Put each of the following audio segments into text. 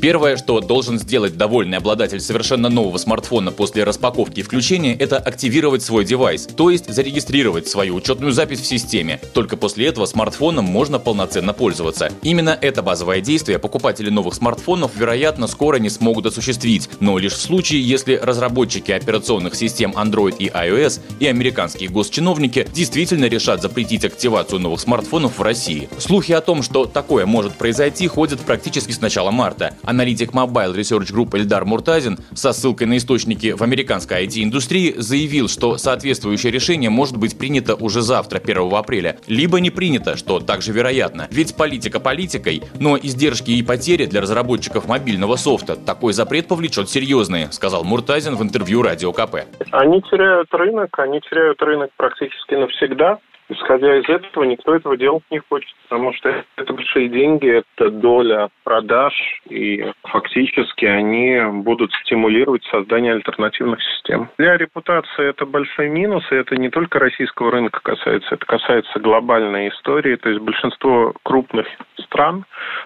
Первое, что должен сделать довольный обладатель совершенно нового смартфона после распаковки и включения, это активировать свой девайс, то есть зарегистрировать свою учетную запись в системе. Только после этого смартфоном можно полноценно пользоваться. Именно это базовое действие покупатели новых смартфонов, вероятно, скоро не смогут осуществить, но лишь в случае, если разработчики операционных систем Android и iOS и американские госчиновники действительно решат запретить активацию новых смартфонов в России. Слухи о том, что такое может произойти, ходят практически с начала марта. Аналитик Mobile Research Group Эльдар Муртазин со ссылкой на источники в американской IT-индустрии заявил, что соответствующее решение может быть принято уже завтра, 1 апреля, либо не принято, что также вероятно. Ведь политика политикой, но издержки и потери для разработчиков мобильного софта такой запрет повлечет серьезные, сказал Муртазин в интервью Радио КП. Они теряют рынок, они теряют рынок практически навсегда. Исходя из этого, никто этого делать не хочет, потому что это большие деньги, это доля продаж, и фактически они будут стимулировать создание альтернативных систем. Для репутации это большой минус, и это не только российского рынка касается, это касается глобальной истории, то есть большинство крупных стран,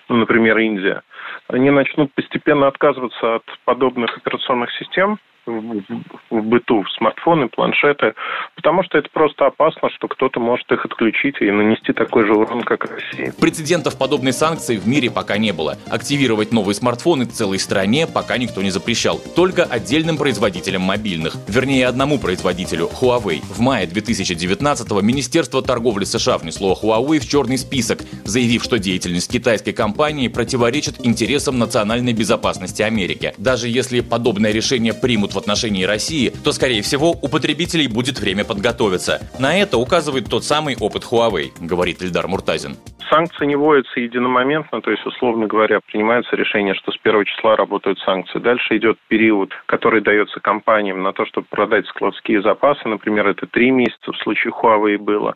ну, например, Индия, они начнут постепенно отказываться от подобных операционных систем, в, в быту, в смартфоны, планшеты, потому что это просто опасно, что кто-то может их отключить и нанести такой же урон, как Россия. Прецедентов подобной санкции в мире пока не было. Активировать новые смартфоны целой стране пока никто не запрещал, только отдельным производителям мобильных, вернее одному производителю – Huawei. В мае 2019-го Министерство торговли США внесло Huawei в черный список, заявив, что деятельность китайской компании противоречит интересам национальной безопасности Америки. Даже если подобное решение примут в отношении России, то, скорее всего, у потребителей будет время подготовиться. На это указывает тот самый опыт Huawei, говорит Ильдар Муртазин. Санкции не вводятся единомоментно, то есть, условно говоря, принимается решение, что с первого числа работают санкции. Дальше идет период, который дается компаниям на то, чтобы продать складские запасы. Например, это три месяца в случае Huawei было.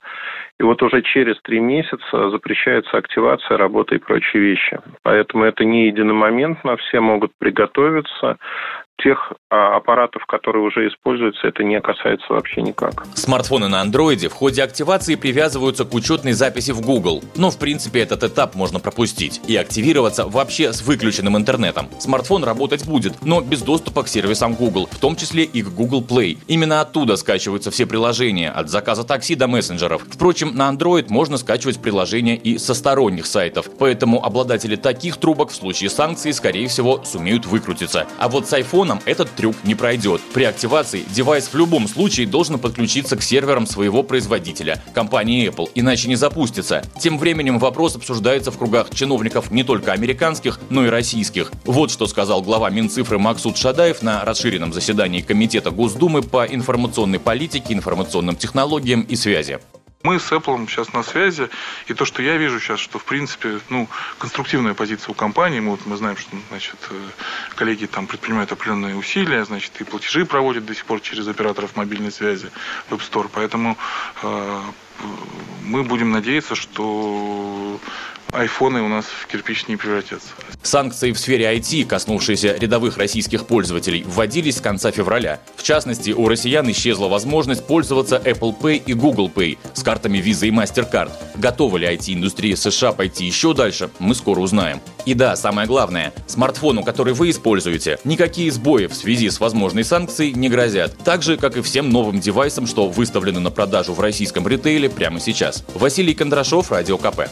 И вот уже через три месяца запрещается активация работы и прочие вещи. Поэтому это не единомоментно, все могут приготовиться тех а, аппаратов, которые уже используются, это не касается вообще никак. Смартфоны на андроиде в ходе активации привязываются к учетной записи в Google. Но в принципе этот этап можно пропустить и активироваться вообще с выключенным интернетом. Смартфон работать будет, но без доступа к сервисам Google, в том числе и к Google Play. Именно оттуда скачиваются все приложения, от заказа такси до мессенджеров. Впрочем, на Android можно скачивать приложения и со сторонних сайтов, поэтому обладатели таких трубок в случае санкций, скорее всего, сумеют выкрутиться. А вот с iPhone телефоном этот трюк не пройдет. При активации девайс в любом случае должен подключиться к серверам своего производителя, компании Apple, иначе не запустится. Тем временем вопрос обсуждается в кругах чиновников не только американских, но и российских. Вот что сказал глава Минцифры Максут Шадаев на расширенном заседании Комитета Госдумы по информационной политике, информационным технологиям и связи. Мы с Apple сейчас на связи, и то, что я вижу сейчас, что в принципе, ну, конструктивная позиция у компании, мы, вот, мы знаем, что, значит, э, коллеги там предпринимают определенные усилия, значит, и платежи проводят до сих пор через операторов мобильной связи App Store, поэтому э, мы будем надеяться, что айфоны у нас в кирпич не превратятся. Санкции в сфере IT, коснувшиеся рядовых российских пользователей, вводились с конца февраля. В частности, у россиян исчезла возможность пользоваться Apple Pay и Google Pay с картами Visa и MasterCard. Готова ли IT-индустрия США пойти еще дальше, мы скоро узнаем. И да, самое главное, смартфону, который вы используете, никакие сбои в связи с возможной санкцией не грозят. Так же, как и всем новым девайсам, что выставлены на продажу в российском ритейле прямо сейчас. Василий Кондрашов, Радио КП.